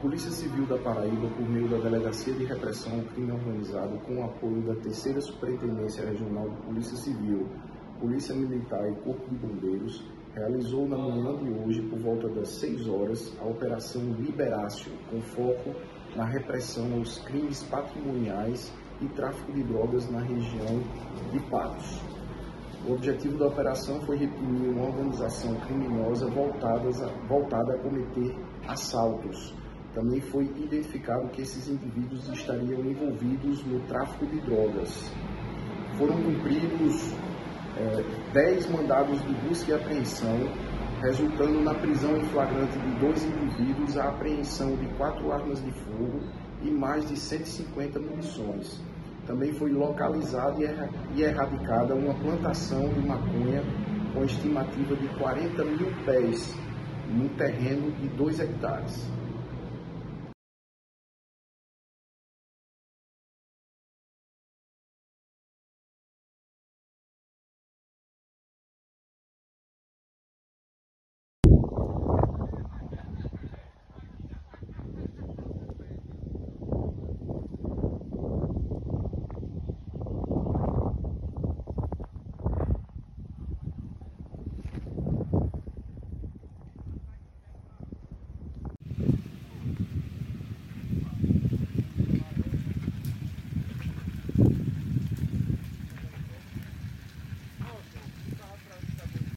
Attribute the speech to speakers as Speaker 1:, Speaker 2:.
Speaker 1: Polícia Civil da Paraíba, por meio da Delegacia de Repressão ao Crime Organizado, com o apoio da Terceira Superintendência Regional de Polícia Civil, Polícia Militar e Corpo de Bombeiros, realizou na manhã de hoje, por volta das 6 horas, a Operação Liberácio, com foco na repressão aos crimes patrimoniais e tráfico de drogas na região de Patos. O objetivo da operação foi reprimir uma organização criminosa voltada a, voltada a cometer assaltos. Também foi identificado que esses indivíduos estariam envolvidos no tráfico de drogas. Foram cumpridos é, 10 mandados de busca e apreensão, resultando na prisão em flagrante de dois indivíduos, a apreensão de quatro armas de fogo e mais de 150 munições. Também foi localizada e erradicada uma plantação de maconha com estimativa de 40 mil pés, num terreno de 2 hectares.